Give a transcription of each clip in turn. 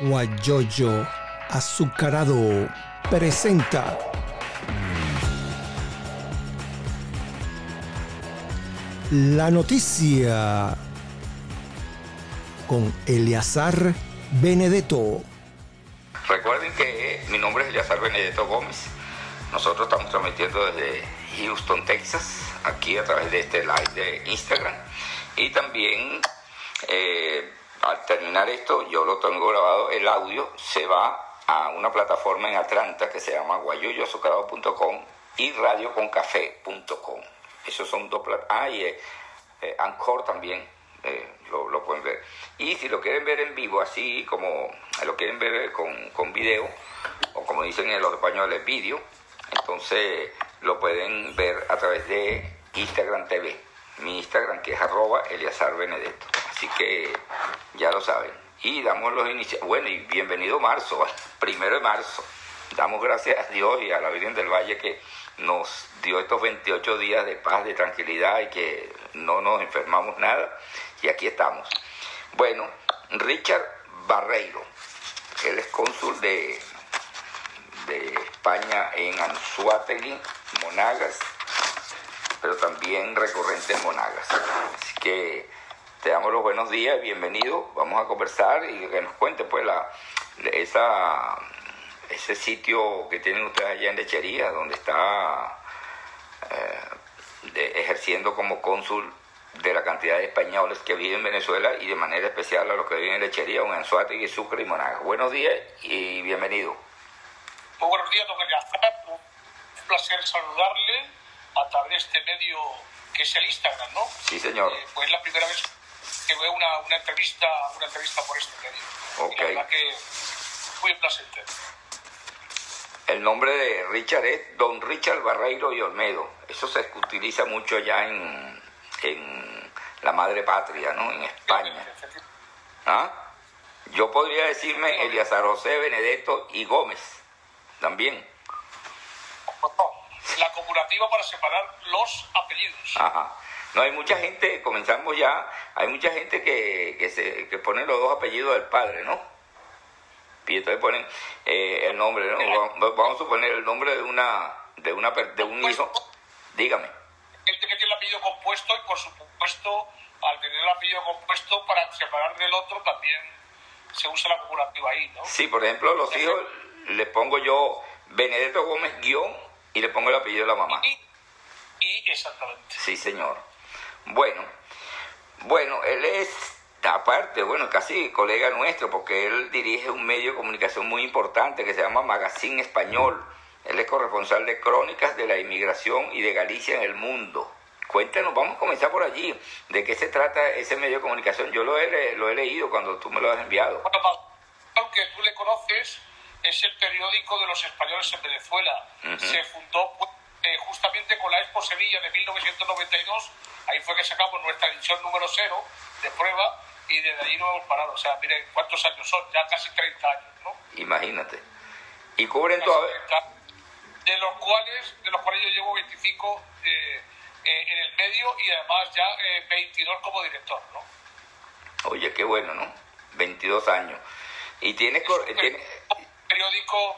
Guayoyo Azucarado presenta la noticia con Eleazar Benedetto. Recuerden que mi nombre es Eleazar Benedetto Gómez. Nosotros estamos transmitiendo desde Houston, Texas, aquí a través de este live de Instagram. Y también eh, al terminar esto, yo lo tengo grabado, el audio se va a una plataforma en Atlanta que se llama guayoyoazucarado.com y radioconcafé.com. Esos son dos plataformas. Ah, y eh, eh, Anchor también eh, lo, pueden ver. Y si lo quieren ver en vivo, así como lo quieren ver con, con video, o como dicen en los españoles, vídeo, entonces lo pueden ver a través de Instagram TV. Mi Instagram que es arroba Benedetto. Así que ya lo saben. Y damos los inicios. Bueno, y bienvenido marzo, primero de marzo. Damos gracias a Dios y a la Virgen del Valle que nos dio estos 28 días de paz, de tranquilidad y que no nos enfermamos nada. Y aquí estamos. Bueno, Richard Barreiro, él es cónsul de, de España en Anzuategui, Monagas, pero también recurrente en Monagas. Así que te damos los buenos días, bienvenido. Vamos a conversar y que nos cuente pues la, esa, ese sitio que tienen ustedes allá en Lechería, donde está eh, de, ejerciendo como cónsul de la cantidad de españoles que viven en Venezuela y de manera especial a los que viven en Lechería, en Anzuategui, Sucre y Monagas. Buenos días y bienvenido. Muy buenos días, don Eliazar. Un placer saludarle a través de este medio que es el Instagram, ¿no? Sí, señor. Eh, pues la primera vez que veo una, una, entrevista, una entrevista por este medio. Okay. Y la verdad que muy placentero. El nombre de Richard es Don Richard Barreiro y Olmedo. Eso se utiliza mucho allá en, en la madre patria, ¿no? En España. ¿Ah? Yo podría decirme Eliazar José Benedetto y Gómez también. La cooperativa para separar los apellidos. Ajá. No, hay mucha gente, comenzamos ya, hay mucha gente que, que, se, que pone los dos apellidos del padre, ¿no? Y entonces ponen eh, el nombre, ¿no? Vamos a suponer el nombre de una de una de un hijo. Dígame. Gente que tiene el apellido compuesto y por supuesto al tener el apellido compuesto para separar del otro también se usa la cooperativa ahí, ¿no? Sí, por ejemplo, los Entonces, hijos le pongo yo Benedetto Gómez guion y le pongo el apellido de la mamá. Y, y exactamente. Sí, señor. Bueno, bueno, él es aparte, bueno, casi colega nuestro, porque él dirige un medio de comunicación muy importante que se llama Magazine Español. Él es corresponsal de crónicas de la inmigración y de Galicia en el mundo. Cuéntanos, vamos a comenzar por allí. ¿De qué se trata ese medio de comunicación? Yo lo he, lo he leído cuando tú me lo has enviado. Bueno, aunque tú le conoces, es el periódico de los españoles en Venezuela. Uh -huh. Se fundó eh, justamente con la Expo Sevilla de 1992. Ahí fue que sacamos nuestra edición número cero de prueba y desde allí no hemos parado. O sea, miren cuántos años son, ya casi 30 años, ¿no? Imagínate. Y cubren todo. De los cuales, de los cuales yo llevo 25 eh, eh, en el medio y además ya 22 como director, ¿no? Oye, qué bueno, ¿no? 22 años. Y tienes... Es tiene... periódico,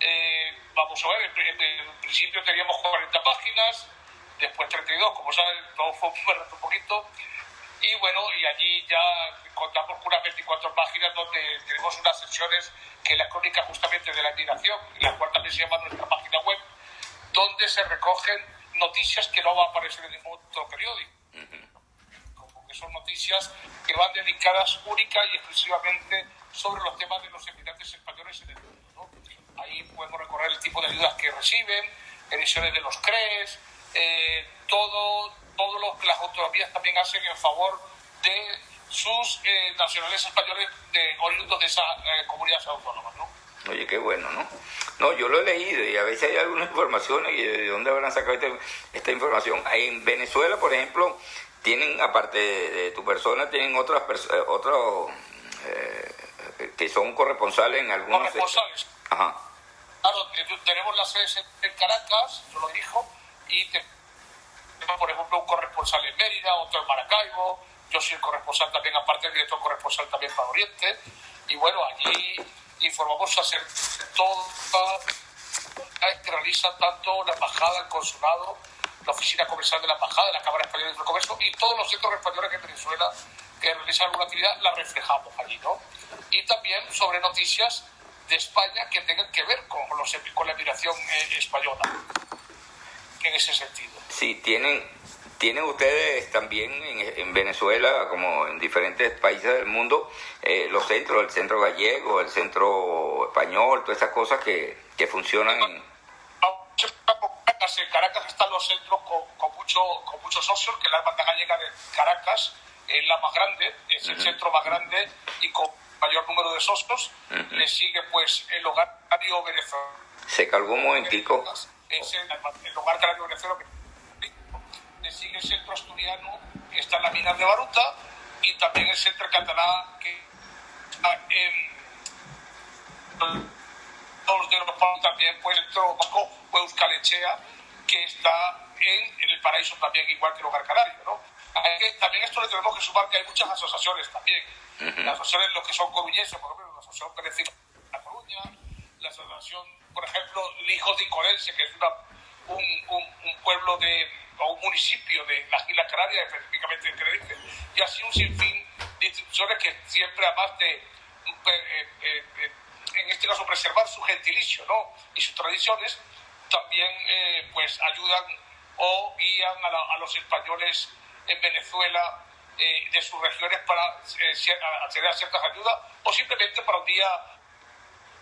eh, vamos a ver, en, en, principio teníamos 40 páginas, después 32, como saben, todo fue un poquito, y bueno, y allí ya contamos con unas 24 páginas donde tenemos unas sesiones que la crónica justamente de la inmigración, la cual también se llama nuestra página web, donde se recogen noticias que no van a aparecer en ningún otro periódico. Como que son noticias que van dedicadas única y exclusivamente sobre los temas de los emigrantes españoles en el mundo. ¿no? Ahí podemos recorrer el tipo de ayudas que reciben, emisiones de los CRES, eh, todo, todo lo que las autonomías también hacen en favor de sus eh, nacionales españoles de oriundos de esas eh, comunidades autónomas, ¿no? Oye, qué bueno, ¿no? No, yo lo he leído y a veces hay algunas informaciones y de dónde habrán sacado esta, esta información. En Venezuela, por ejemplo, tienen, aparte de, de tu persona, tienen otras personas, otros eh, que son corresponsales en algunos... Corresponsales. Ajá. Claro, tenemos la sede en Caracas, yo lo dijo, y tenemos, por ejemplo, un corresponsal en Mérida, otro en Maracaibo, yo soy el corresponsal también, aparte del director corresponsal también para Oriente, Y bueno, allí informamos hacer todo que realiza tanto la embajada, el consulado, la oficina comercial de la embajada, la Cámara Española de Comercio y todos los centros españoles en Venezuela que realizan alguna actividad, la reflejamos allí, ¿no? Y también sobre noticias de España que tengan que ver con, los, con la migración eh, española, en ese sentido. Sí, tienen, tienen ustedes también en, Venezuela, como en diferentes países del mundo, eh, los centros, el centro gallego, el centro español, todas esas cosas que, que funcionan en... En Caracas están los centros con, con, mucho, con muchos socios, que la Hermandad Gallega de Caracas es la más grande, es el centro más grande y con mayor número de socios. Le sigue pues el hogar venezolano. Se cargó un momentico. Es el, el hogar canario venezolano. Le sigue el centro asturiano que está en la mina de Baruta y también el centro catalán que está en los de los también pues el centro vasco Euskalechea que está en, en, el paraíso también igual que el hogar canario, ¿no? también esto le tenemos que sumar que hay muchas asociaciones también. Las asociaciones, los que son coruñeses, por ejemplo, la Asociación Pérez de La Coruña, la Asociación, por ejemplo, Lijos de Icorense, que es una, un, un, pueblo de, o un municipio de las Islas Canarias, específicamente en Tenerife, y así un sinfín de instituciones que siempre, además de, eh, eh, eh, en este caso, preservar su gentilicio ¿no? y sus tradiciones, también pues ayudan o guían a, a los españoles en Venezuela eh, de sus regiones para eh, acceder a ciertas ayudas o simplemente para un día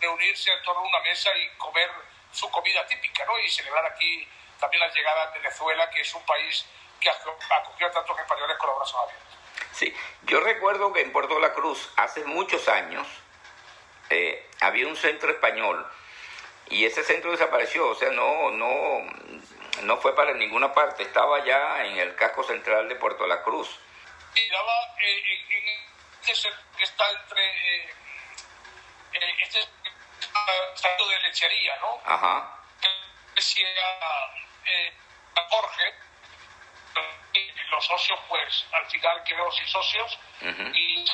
reunirse en torno a una mesa y comer su comida típica ¿no? y celebrar aquí también la llegada de Venezuela, que es un país que acogió a tantos españoles con los brazos abiertos. Sí, yo recuerdo que en Puerto La Cruz hace muchos años eh, había un centro español y ese centro desapareció, o sea, no, no, no fue para ninguna parte, estaba ya en el casco central de Puerto La Cruz. Estaba eh, en este que está entre eh, eh este de lechería, ¿no? Ajá. Decía eh, Jorge, los socios, pues al final quedó sin socios uh -huh. y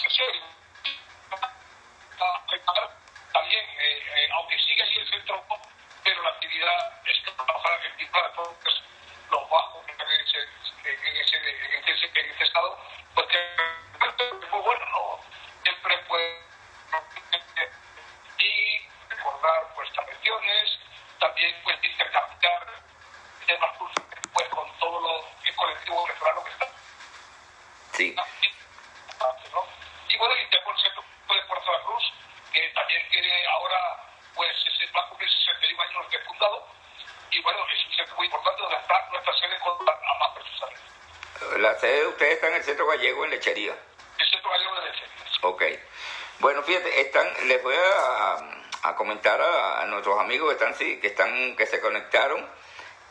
también, eh, eh, aunque sigue allí el centro pero la actividad es que trabajar en todos los bajos en ese, en ese, en ese, en ese estado, pues que es muy bueno, ¿no? Siempre pues y recordar pues tradiciones, también pues intercambiar temas pues con todo lo, el colectivo venezolano que está. Sí. ¿no? Y bueno, y tengo el centro de Puerto de la Cruz, que también tiene ahora pues se va a cumplir 61 años de fundado y bueno, es un centro muy importante donde está nuestra sede con a más precisamente. La sede de ustedes está en el Centro Gallego en Lechería. El Centro Gallego de Lechería. Ok. Bueno, fíjate, están, les voy a, a comentar a, nuestros amigos que están, que están, que se conectaron,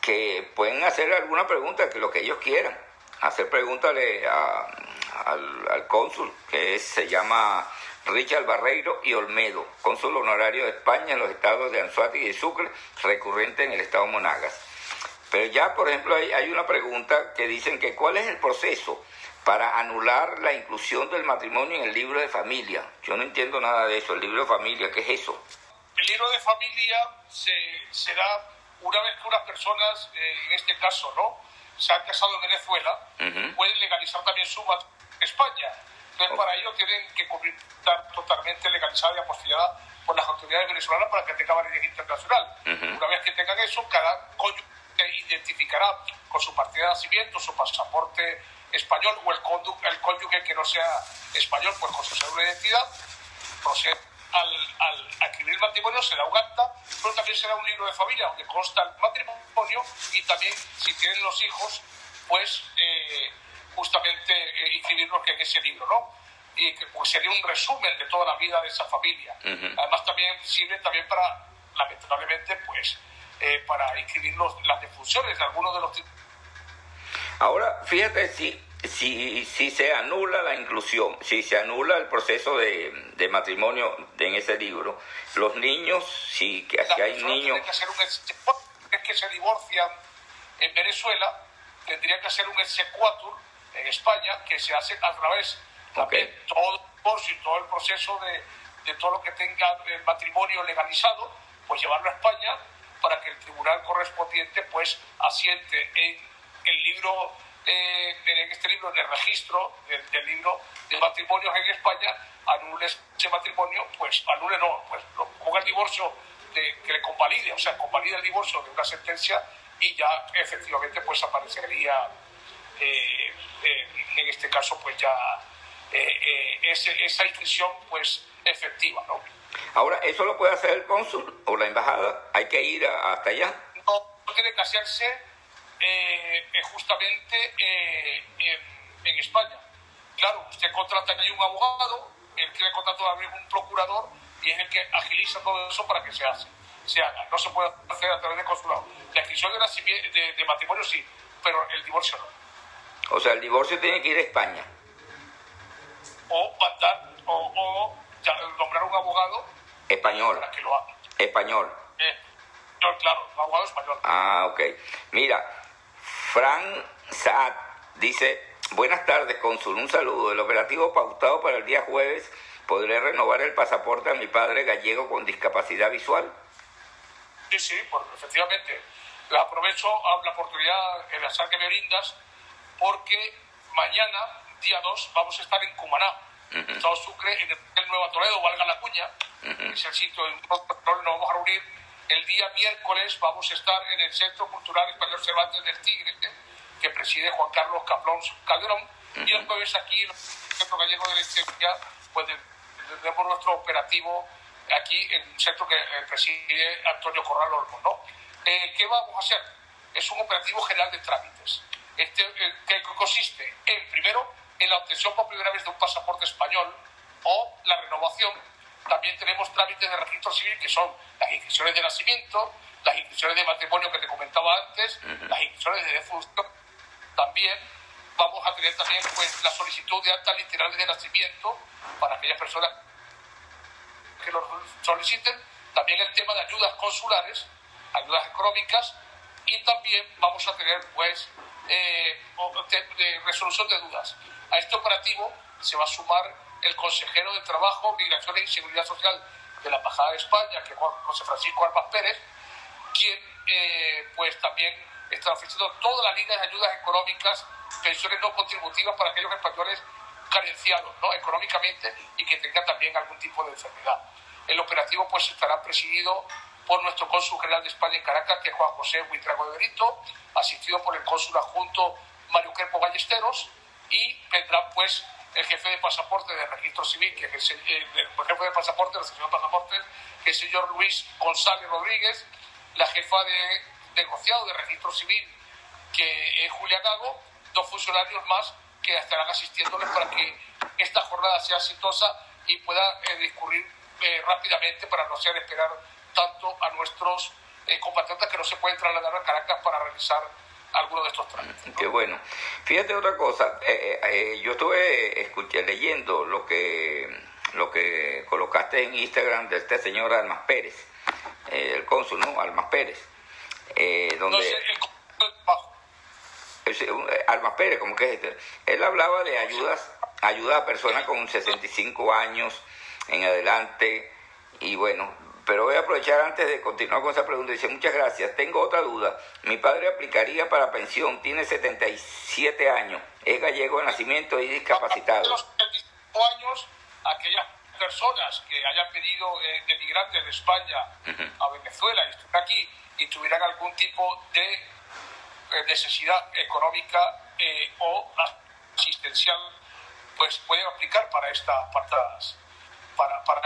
que pueden hacer alguna pregunta, que lo que ellos quieran. Hacer preguntas al, al cónsul, que se llama Richard Barreiro y Olmedo, cónsul honorario de España en los estados de Anzuategui y Sucre, recurrente en el estado Monagas. Pero ya, por ejemplo, hay, hay una pregunta que dicen que cuál es el proceso para anular la inclusión del matrimonio en el libro de familia. Yo no entiendo nada de eso, el libro de familia, ¿qué es eso? El libro de familia se, se da una vez que unas personas, eh, en este caso, ¿no? Se han casado en Venezuela, uh -huh. pueden legalizar también su matrimonio en España. Entonces, para ello tienen que estar totalmente legalizada y apostillada por las autoridades venezolanas para que tenga validez internacional. Uh -huh. Una vez que tengan eso, cada cónyuge identificará con su partida de nacimiento, su pasaporte español o el, el cónyuge que no sea español, pues con su cédula de identidad, procede al, al adquirir matrimonio, será un acta, pero también será un libro de familia donde consta el matrimonio y también, si tienen los hijos, pues eh, justamente eh, inscribirlos en ese libro, ¿no? Y que pues, sería un resumen de toda la vida de esa familia. Uh -huh. Además también sirve también para, lamentablemente, pues, eh, para inscribir los, las defunciones de algunos de los... Ahora, fíjate, si, si, si se anula la inclusión, si se anula el proceso de, de matrimonio de, en ese libro, los niños, si, que, si hay niños... Que hacer un, es que se divorcian en Venezuela, tendría que hacer un exequatur en España que se hace a través okay. todo, si todo el proceso de, de todo lo que tenga el matrimonio legalizado, pues llevarlo a España para que el tribunal correspondiente pues asiente en el libro, eh, en este libro, en el registro del, libro de matrimonios en España, anule ese matrimonio, pues anule no, pues ponga el divorcio de, que le convalide, o sea, convalide el divorcio de una sentencia y ya efectivamente pues aparecería eh, eh, en este caso pues ya esa inscripción pues efectiva, ¿no? Ahora, ¿eso lo puede hacer el cónsul o la embajada? ¿Hay que ir hasta allá? No, tiene que hacerse eh, justamente eh, en, España. Claro, usted contrata ahí un abogado, él quiere contratar a un procurador y es el que agiliza todo eso para que se, hace, se haga. No se puede hacer a través de consulado. La inscripción de, de, matrimonio sí, pero el divorcio no. O sea, el divorcio tiene que ir a España. O mandar, o, o nombrar un abogado español. Para que lo haga. Español. Eh, claro, un abogado español. Ah, ok. Mira, Fran Saad dice, buenas tardes, cónsul, un saludo. El operativo pautado para el día jueves, ¿podré renovar el pasaporte a mi padre gallego con discapacidad visual? Sí, sí, porque efectivamente. Aprovecho la oportunidad en la sal que me brindas, porque mañana, día 2, vamos a estar en Cumaná Estado Sucre, en el Nueva Toledo, valga la cuña, es el sitio en nos vamos a reunir. El día miércoles vamos a estar en el Centro Cultural Español Cervantes del Tigre, que preside Juan Carlos Caplón Calderón, y el jueves aquí en el Centro Gallego de la Historia, pues tenemos nuestro operativo aquí en un centro que eh, preside Antonio Corral Olmo. ¿no? Eh, ¿Qué vamos a hacer? Es un operativo general de trámites, este, eh, que consiste en, primero, en la obtención por primera vez de un pasaporte español o la renovación. También tenemos trámites de registro civil que son las inscripciones de nacimiento, las inscripciones de matrimonio que te comentaba antes, las inscripciones de defunción. También vamos a tener también pues, la solicitud de actas literales de nacimiento para aquellas personas que lo soliciten. También el tema de ayudas consulares, ayudas económicas y también vamos a tener pues eh, de resolución de dudas. A este operativo se va a sumar el consejero de Trabajo, Migraciones y Seguridad Social de la Embajada de España, que es José Francisco Armas Pérez, quien eh, pues también está ofreciendo todas las líneas de ayudas económicas, pensiones no contributivas para aquellos españoles carenciados ¿no? económicamente y que tengan también algún tipo de enfermedad. El operativo pues estará presidido por nuestro cónsul general de España en Caracas, que es Juan José Huitrago de Benito, asistido por el cónsul adjunto Mario Crepo Ballesteros, y vendrá pues el jefe de pasaporte de registro civil, que es el, jefe de pasaporte, el señor pasaportes, que es el señor Luis González Rodríguez, la jefa de negociado de registro civil, que es Julia Gago, dos funcionarios más que estarán asistiéndoles para que esta jornada sea exitosa y pueda eh, discurrir eh, rápidamente para no hacer esperar tanto a nuestros eh, compatriotas que no se pueden trasladar a Caracas para realizar alguno de estos trámites. Qué bueno. Fíjate otra cosa, eh, eh, yo estuve escuché, leyendo lo que, lo que colocaste en Instagram de este señor Almas Pérez, el cónsul, ¿no? Almas Pérez. donde... No sé, el Almas Pérez, como que es este. Él hablaba de ayudas, ayuda a personas con 65 años en adelante y bueno, pero voy a aprovechar antes de continuar con esa pregunta. Dice, muchas gracias. Tengo otra duda. Mi padre aplicaría para pensión, tiene 77 años, es gallego de nacimiento y discapacitado. los 75 años, aquellas personas que hayan pedido eh, de migrantes de España a Venezuela y estuvieran aquí y tuvieran algún tipo de eh, necesidad económica eh, o asistencial, pues pueden aplicar para esta, para, para,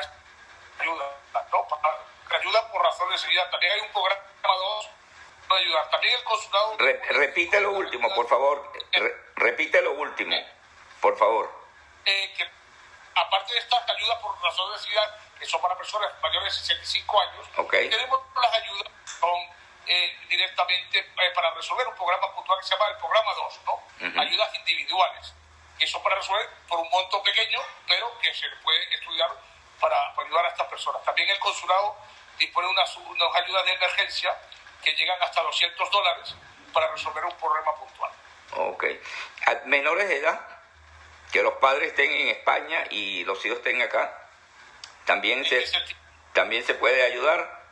ayuda, ¿no? Para, ayuda por razón de seguridad. También hay un programa 2 para ayudar. También el consulado... repite lo último, por favor. repite lo último, por favor. Eh, que aparte de estas ayudas por razón de seguridad, que son para personas mayores de 65 años, tenemos las ayudas que son eh, directamente eh, para resolver un programa puntual que se llama el programa 2, ¿no? Ayudas individuales, que son para resolver por un monto pequeño, pero que se puede estudiar para, ayudar a estas personas. También el consulado dispone de unas, unas ayudas de emergencia que llegan hasta 200 dólares para resolver un problema puntual. Ok. Menores de edad, que los padres estén en España y los hijos estén acá, también se, también se puede ayudar.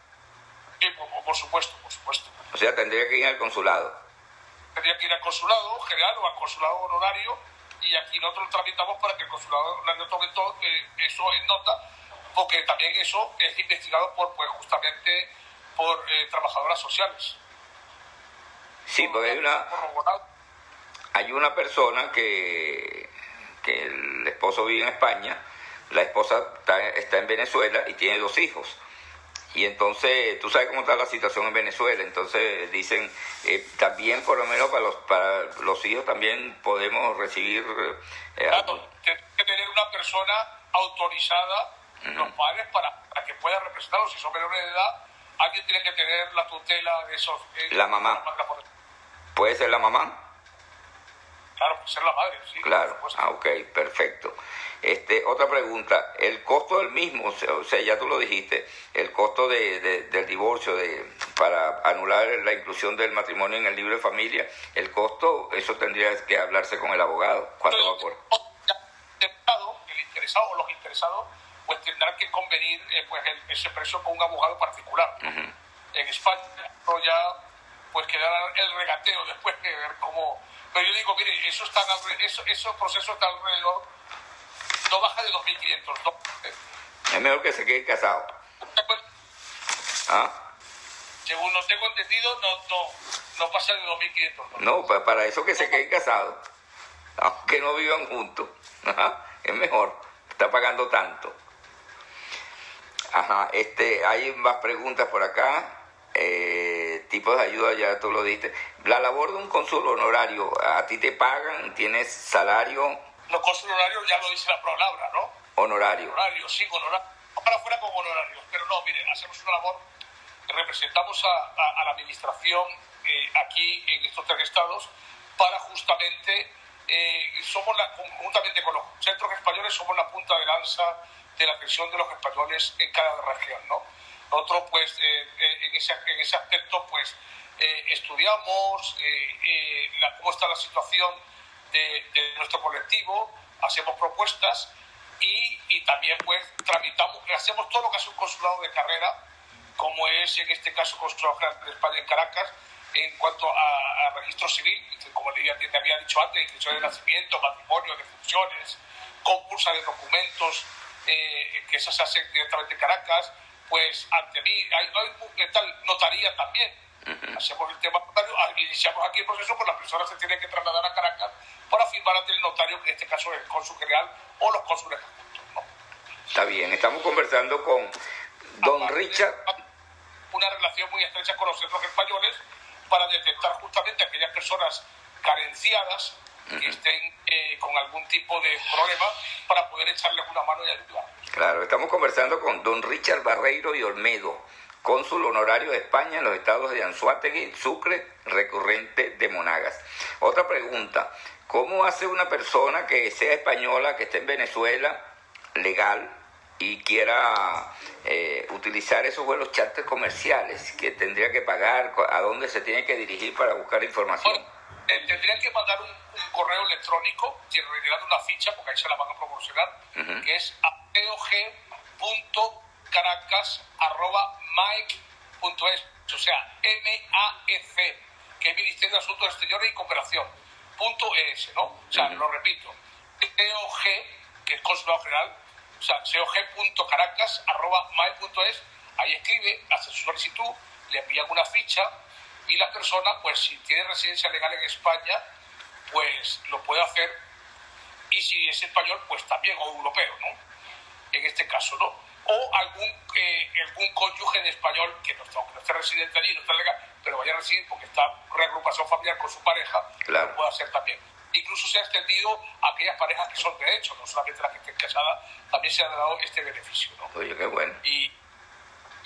Sí, por, supuesto, por supuesto. O sea, tendría que ir al consulado. Tendría que ir al consulado general o al consulado honorario y aquí nosotros lo tramitamos para que el consulado tome todo, eh, eso en nota, porque también eso es investigado por, pues, justamente por eh, trabajadoras sociales. Sí, porque hay una, hay una persona que, que el esposo vive en España, la esposa está, en Venezuela y tiene dos hijos. Y entonces, tú sabes cómo está la situación en Venezuela, entonces dicen, eh, también por lo menos para los, para los hijos también podemos recibir... Eh, claro, tiene que tener una persona autorizada, los padres, para, para, que pueda representarlos. Si son menores de edad, alguien tiene que tener la tutela de esos... Eh, la mamá. ¿Puede ser la mamá? Claro, puede ser la madre, sí. Claro, ah, ok, perfecto. Este, otra pregunta, el costo del mismo, o sea, ya tú lo dijiste, el costo de, del divorcio de, para anular la inclusión del matrimonio en el libro de familia, el costo, eso tendría que hablarse con el abogado. ¿Cuánto va por? El interesado o los interesados pues tendrán que convenir eh, pues ese precio con un abogado particular. En España ya pues quedará el regateo después de ver cómo... Pero yo digo, mire, eso está, eso, esos procesos están alrededor, no baja de 2.500. Es mejor que se quede casado. ¿Ah? Según lo tengo entendido, no, no, no pasa de 2.500. No, no para eso que se queden casados. Aunque no vivan juntos. Es mejor. Está pagando tanto. Ajá, este, hay más preguntas por acá tipos de ayuda, ya tú lo diste. La labor de un cónsul honorario, ¿a ti te pagan? ¿Tienes salario? Los cónsul honorarios ya lo dice la palabra, ¿no? Honorario. Honorario, sí, honorario. Para afuera con honorarios, pero no, miren, hacemos una labor, representamos a, la administración eh, aquí en estos tres estados para justamente, eh, somos la, conjuntamente con los centros españoles, somos la punta de lanza de la atención de los españoles en cada región, ¿no? Nosotros, pues, eh, eh, en, ese, en, ese, aspecto, pues, eh, estudiamos cómo está la situación de, nuestro colectivo, hacemos propuestas y, y, también, pues, tramitamos, hacemos todo lo que hace un consulado de carrera, como es, en este caso, Consulado de España en Caracas, en cuanto a, registro civil, como le había dicho antes, inscripción de nacimiento, matrimonio, de funciones, concurso de documentos, que eso se hace directamente en Caracas, pues ante mí hay, hay tal notaría también. Hacemos el tema notario, ah, iniciamos aquí el proceso, pues las personas se tienen que trasladar a Caracas para firmar ante el notario, que en este caso es el cónsul general o los cónsules ¿no? Está bien, estamos conversando con don Richard. Una relación muy estrecha con los centros españoles para detectar justamente aquellas personas carenciadas que estén eh, con algún tipo de problema para poder echarles una mano y ayudar. Claro, estamos conversando con don Richard Barreiro y Olmedo, cónsul honorario de España en los estados de Anzuategui, Sucre, recurrente de Monagas. Otra pregunta, ¿cómo hace una persona que sea española, que esté en Venezuela, legal, y quiera eh, utilizar esos vuelos charter comerciales, que tendría que pagar, a dónde se tiene que dirigir para buscar información? Eh, tendría que mandar un, correo electrónico rellenando una ficha, porque ahí se la van a proporcionar, que es apeog.caracas.mike.es, o sea, M-A-E-C, que es Ministerio de Asuntos Exteriores y Cooperación, punto .es, ¿no? O sea, lo repito, COG, que es Consulado General, o sea, cog.caracas.mike.es, ahí escribe, hace su solicitud, le envían una ficha y la persona, pues si tiene residencia legal en España, pues lo puede hacer y si es español, pues también, o europeo, ¿no? En este caso, ¿no? O algún, eh, algún cónyuge de español que no, está, no esté residente allí, no está legal, pero vaya a residir porque está reagrupación familiar con su pareja, lo puede hacer también. Incluso se ha extendido a aquellas parejas que son de hecho, no solamente las que estén casadas, también se ha dado este beneficio, ¿no? Oye, qué bueno. Y,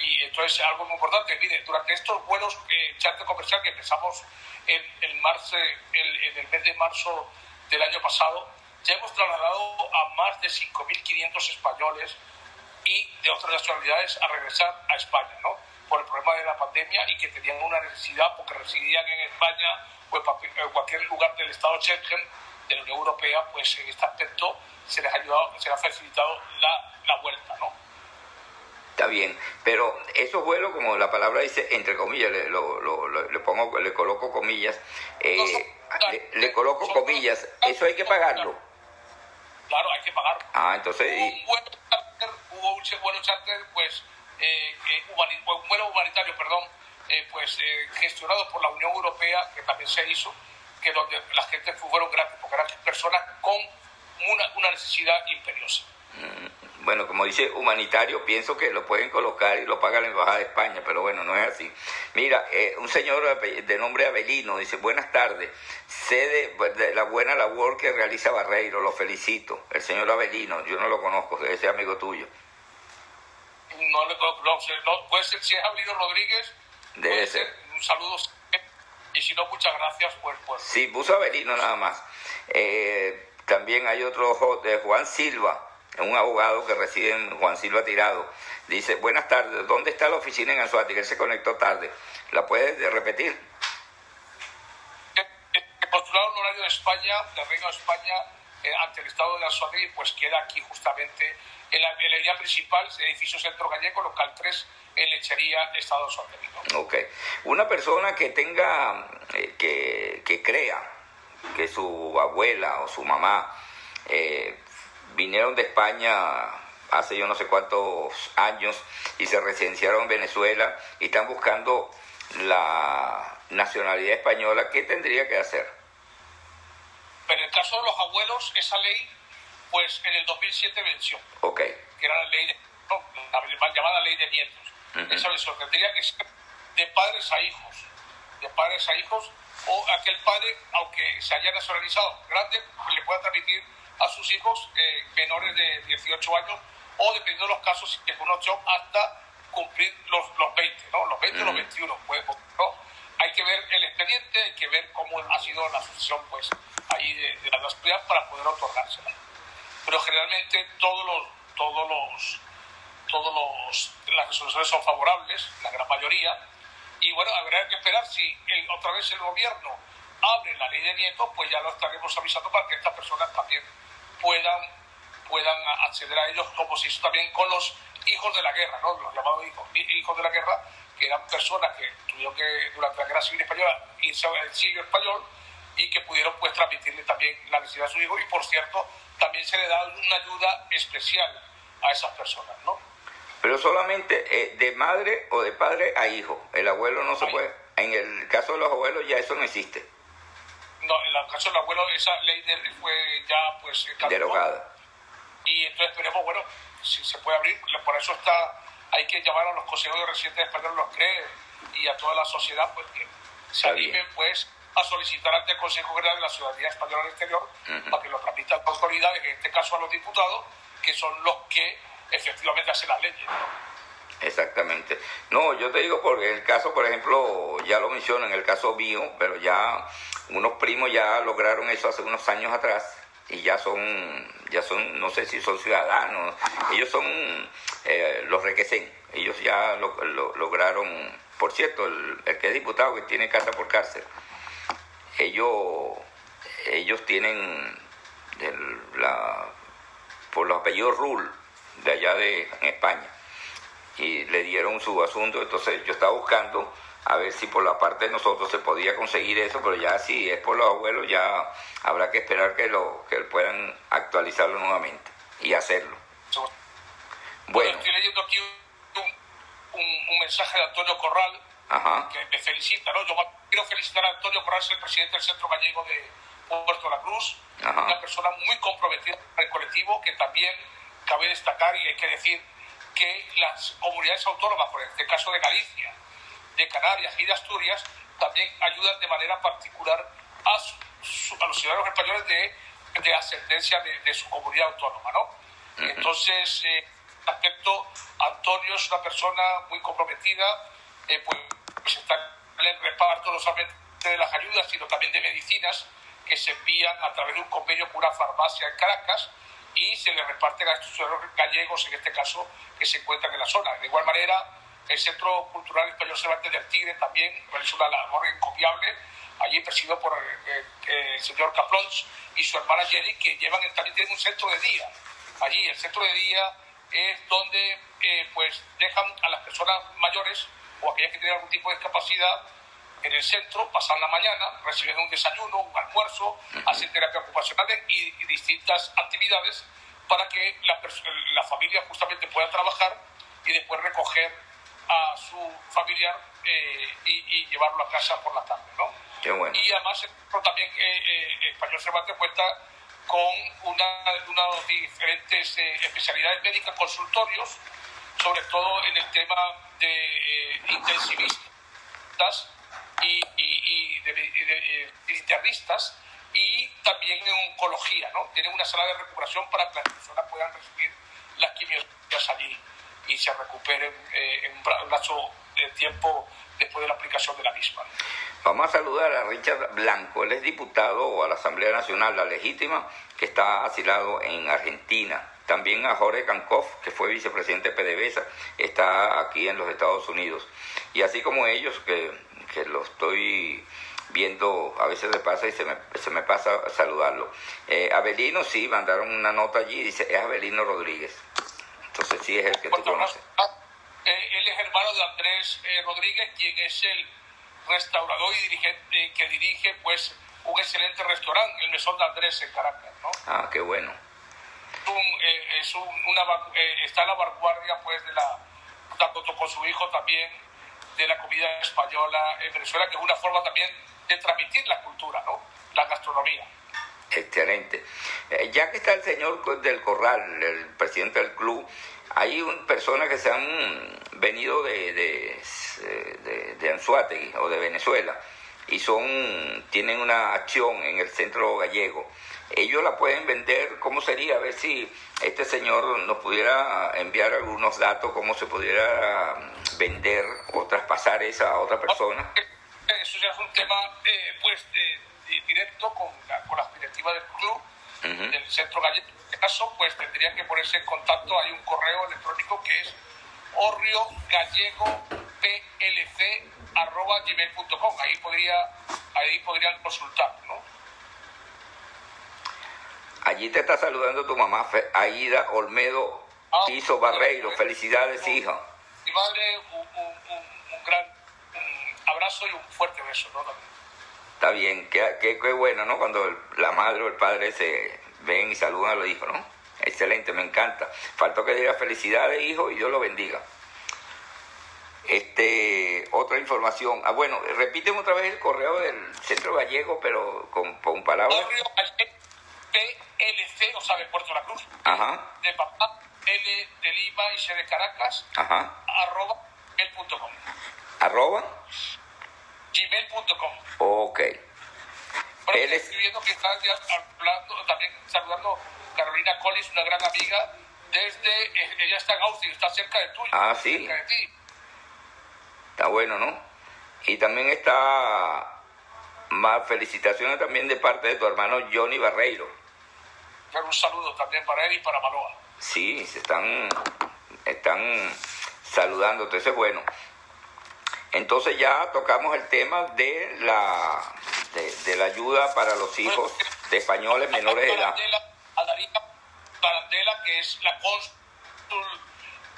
y entonces algo muy importante, mire, durante estos vuelos eh, charter comercial que empezamos en, en, marzo, en el mes de marzo del año pasado, ya hemos trasladado a más de 5.500 españoles y de otras nacionalidades a regresar a España, ¿no? Por el problema de la pandemia y que tenían una necesidad porque residían en España o en cualquier lugar del Estado Schengen de la Unión Europea, pues en este aspecto se les ha ayudado, se les ha facilitado la, la vuelta, ¿no? Está bien, pero esos vuelos, como la palabra dice, entre comillas, le, lo, lo, le pongo, le coloco comillas, eh, le, le, coloco comillas, eso hay que pagarlo. Claro, hay que pagarlo. Ah, entonces... Hubo un vuelo charter, hubo un vuelo charter pues, eh, un vuelo humanitario, perdón, eh, pues eh, gestionado por la Unión Europea, que también se hizo, que donde la gente fueron gratis, porque eran personas con una, una necesidad imperiosa. Mm, bueno, como dice humanitario, pienso que lo pueden colocar y lo paga la Embajada de España, pero bueno, no es así. Mira, eh, un señor de nombre Abelino dice, buenas tardes, sé de, de, la buena labor que realiza Barreiro, lo felicito. El señor Abelino, yo no lo conozco, ser amigo tuyo. No le no, no, puede ser, si es Abelino Rodríguez, debe puede ser. ser. Un saludo, y si no, muchas gracias, pues... pues. Sí, puso Abelino nada más. Eh, también hay otro de Juan Silva, un abogado que reside en Juan Silva Tirado. Dice, buenas tardes, ¿dónde está la oficina en Anzuati? Que él se conectó tarde. ¿La puedes repetir? El postulado honorario de España, del Reino de España, eh, ante el Estado de Anzuati, pues queda aquí justamente en la, línea principal, edificio Centro Gallego, local 3, en Lechería, Estado de Anzuati. ¿no? Ok. Una persona que tenga, eh, que, que crea que su abuela o su mamá eh, vinieron de España hace yo no sé cuántos años y se residenciaron en Venezuela y están buscando la nacionalidad española, ¿qué tendría que hacer? Pero en el caso de los abuelos, esa ley, pues en el 2007 venció, Ok, que era la ley de, no, la mal llamada ley de nietos. Esa venció, tendría que ser de padres a hijos, de padres a hijos, o aquel padre, aunque se haya nacionalizado grande, le pueda transmitir a sus hijos eh, menores de 18 años, o dependiendo de los casos, que con una opción hasta cumplir los, los 20, ¿no? Los 20 o los Mm. 21, pues, ¿no? Hay que ver el expediente, hay que ver cómo ha sido la sucesión, pues, ahí de, de la nacionalidad para poder otorgársela. Pero generalmente todos los, todos los, todos los, las resoluciones son favorables, la gran mayoría, y bueno, habrá que esperar si el- otra vez el gobierno abre la ley de nietos, pues ya lo estaremos avisando para que estas personas también puedan, puedan acceder a ellos, como se hizo también con los hijos de la guerra, ¿no? los llamados hijos, hijos de la guerra, que eran personas que tuvieron que durante la guerra civil española irse al exilio español y que pudieron pues transmitirle también la necesidad a su hijo y por cierto también se le da una ayuda especial a esas personas, ¿no? pero solamente eh, de madre o de padre a hijo. El abuelo no se Ahí. puede. En el caso de los abuelos ya eso no existe, No, en el caso del abuelo esa ley de, fue ya pues caducó. derogada. y entonces esperemos, bueno, si se puede abrir, por eso está, hay que llamar a los consejos de residentes españoles, los CRE y a toda la sociedad, pues que se animen pues a solicitar ante el Consejo General de la Ciudadanía Española del Exterior Ujú. para que lo transmitan las autoridades, en este caso a los diputados, que son los que efectivamente hacen las leyes. ¿no? Exactamente. No, yo te digo porque el caso, por ejemplo, ya lo menciono en el caso mío, pero ya unos primos ya lograron eso hace unos años atrás y ya son, ya son, no sé si son ciudadanos, ellos son eh, los requesén, ellos ya lo, lo- lograron, por cierto, el, que es diputado que tiene casa por cárcel, ellos, ellos tienen por los apellidos Rule de allá de en España y le dieron su asunto, entonces yo estaba buscando a ver si por la parte de nosotros se podía conseguir eso, pero ya si es por los abuelos ya habrá que esperar que lo que puedan actualizarlo nuevamente y hacerlo. Bueno, Estoy leyendo aquí un, un- un mensaje de Antonio Corral, ajá, que me felicita, ¿no? Yo quiero felicitar a Antonio Corral, es el presidente del Centro Gallego de Puerto de la Cruz, Ajá. una persona muy comprometida con el colectivo, que también cabe destacar y hay que decir que las comunidades autónomas, por este caso de Galicia, de Canarias y de Asturias, también ayudan de manera particular a, su- su- a los ciudadanos españoles de, de ascendencia de, de su comunidad autónoma, ¿no? Entonces, eh, aspecto, Antonio es una persona muy comprometida, eh, pues, pues está en el reparto no solamente de las ayudas, sino también de medicinas que se envían a través de un convenio con una farmacia en Caracas y se le reparten a estos ciudadanos gallegos, en este caso, que se encuentran en la zona. De igual manera, el Centro Cultural Español Cervantes del Tigre también realiza una labor encomiable, allí presidido por eh, eh, el señor Caplons y su hermana Jenny, que llevan también tienen un centro de día. Allí, el centro de día es donde eh, pues dejan a las personas mayores o aquellas que tienen algún tipo de discapacidad en el centro, pasan la mañana, reciben un desayuno, un almuerzo, hacen terapia ocupacionales y, distintas actividades para que la, la, familia justamente pueda trabajar y después recoger a su familiar eh, y, llevarlo a casa por la tarde. ¿no? Y además también eh, eh, Español Cervantes cuenta con una, unas diferentes especialidades médicas, consultorios, sobre todo en el tema de intensivistas y, y, de, de, internistas y también en oncología, ¿no? Tienen una sala de recuperación para que las personas puedan recibir las quimioterapias allí y se recuperen eh, en un plazo de tiempo después de la aplicación de la misma. Vamos a saludar a Richard Blanco, él es diputado a la Asamblea Nacional, la legítima, que está asilado en Argentina. También a Jorge Cancoff, que fue vicepresidente de PDVSA, está aquí en los Estados Unidos. Y así como ellos, que que lo estoy viendo, a veces me pasa y se me, se me pasa saludarlo. Eh, Abelino, sí, mandaron una nota allí, dice, es Abelino Rodríguez. Entonces sí es el que tú conoces. Eh, él es hermano de Andrés eh, Rodríguez, quien es el restaurador y dirigente que dirige pues un excelente restaurante, el Mesón de Andrés en Caracas, ¿no? Ah, qué bueno. es una, está a la vanguardia pues de la, tanto con su hijo también, de la comida española en Venezuela, que es una forma también de transmitir la cultura, ¿no? la gastronomía. Excelente. Eh, ya que está el señor del Corral, el presidente del club, hay un, personas que se han venido de, de, de, de Anzuategui o de Venezuela y son tienen una acción en el centro gallego ellos la pueden vender, ¿cómo sería? A ver si este señor nos pudiera enviar algunos datos, cómo se pudiera vender o traspasar esa a otra persona. Eso ya es un tema eh, pues directo con, con las directivas del club, del centro gallego. En este caso, pues tendrían que ponerse en contacto, hay un correo electrónico que es gmail.com ahí podría ahí podrían consultar, ¿no? Allí te está saludando tu mamá, Aida Olmedo ah, Barreiro. Felicidades, hija. Mi madre, un, gran abrazo y un fuerte beso, ¿no? Está bien, qué, qué, bueno, ¿no? Cuando la madre o el padre se ven y saludan a los hijos, ¿no? Excelente, me encanta. Faltó que diga felicidades, hijo, y Dios lo bendiga. Este, otra información. Ah, bueno, repíteme otra vez el correo del Centro Gallego, pero con, con palabras. PLC, o sea, de Puerto La Cruz, Ajá. de papá, L de Lima y C de Caracas, Ajá. arroba gmail.com. Arroba gmail.com. Ok. Bueno, Él escribiendo que está hablando, también saludando Carolina Collins, una gran amiga, desde, eh, ella está en Austin, está cerca de tuyo. Ah, sí. Cerca de ti. Está bueno, ¿no? Y también está más felicitaciones también de parte de tu hermano Johnny Barreiro un saludo también para él y para Maloa. Sí, se están, están saludándote, eso es bueno. Entonces ya tocamos el tema de la, de, la ayuda para los hijos de españoles menores de edad. A Darina que es la cónsul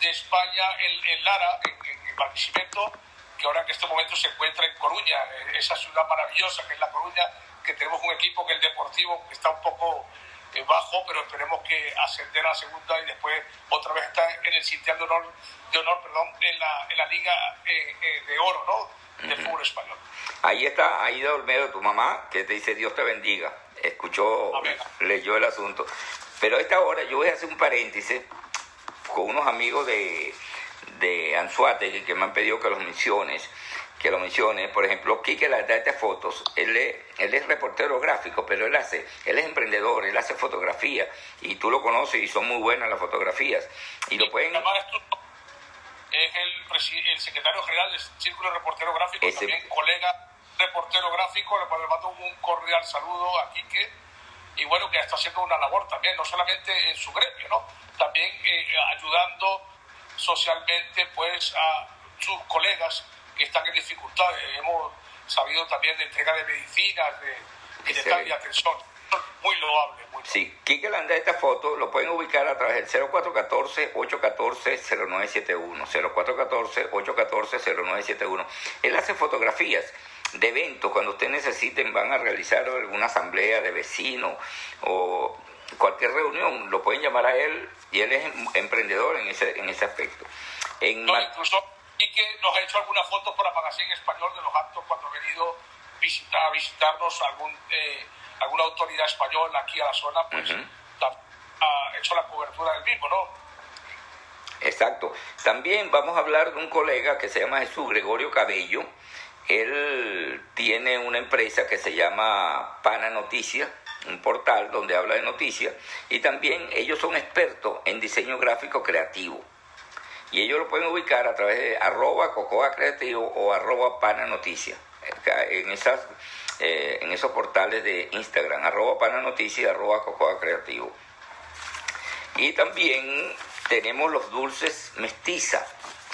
de España en, Lara, en, en Barquisimeto, que ahora en este momento se encuentra en Coruña, esa ciudad maravillosa que es La Coruña, que tenemos un equipo que el Deportivo que está un poco bajo, pero esperemos que ascender a la segunda y después otra vez estar en el sitial de honor, de honor perdón, en, la, en la Liga eh, eh, de Oro ¿no? del fútbol español. Ahí está Aida Olmedo, tu mamá, que te dice Dios te bendiga. Escuchó, leyó el asunto. Pero a esta hora yo voy a hacer un paréntesis con unos amigos de, de Anzuate que me han pedido que los menciones que lo mencione, por ejemplo, Quique la de fotos, él es, él es reportero gráfico, pero él hace, él es emprendedor, él hace fotografía, y tú lo conoces y son muy buenas las fotografías. Y lo pueden... Es el, el secretario general del Círculo de Reportero Gráfico, también colega reportero gráfico, le mando un cordial saludo a Quique, y bueno, que está haciendo una labor también, no solamente en su gremio, ¿no? También eh, ayudando socialmente pues a sus colegas que están en dificultades. Hemos sabido también de entrega de medicinas, de, de, de atención. muy loable. Muy Sí, Quique Landa, esta foto lo pueden ubicar a través del 0414-814-0971. 0414-814-0971. Él hace fotografías de eventos, cuando ustedes necesiten, van a realizar alguna asamblea de vecinos o cualquier reunión, lo pueden llamar a él y él es emprendedor en ese, en ese aspecto. En no, incluso y que nos ha hecho algunas fotos para Magazine Español de los actos cuando ha venido visitar, a visitarnos algún, eh, alguna autoridad española aquí a la zona, pues ha hecho la cobertura del mismo, ¿no? Exacto. También vamos a hablar de un colega que se llama Jesús Gregorio Cabello. Él tiene una empresa que se llama Pana Noticias, un portal donde habla de noticias, y también ellos son expertos en diseño gráfico creativo. Y ellos lo pueden ubicar a través de arroba cocoa creativo o arroba pana noticias. En, esas, eh, en esos portales de Instagram, arroba pana arroba cocoa creativo. Y también tenemos los dulces mestiza.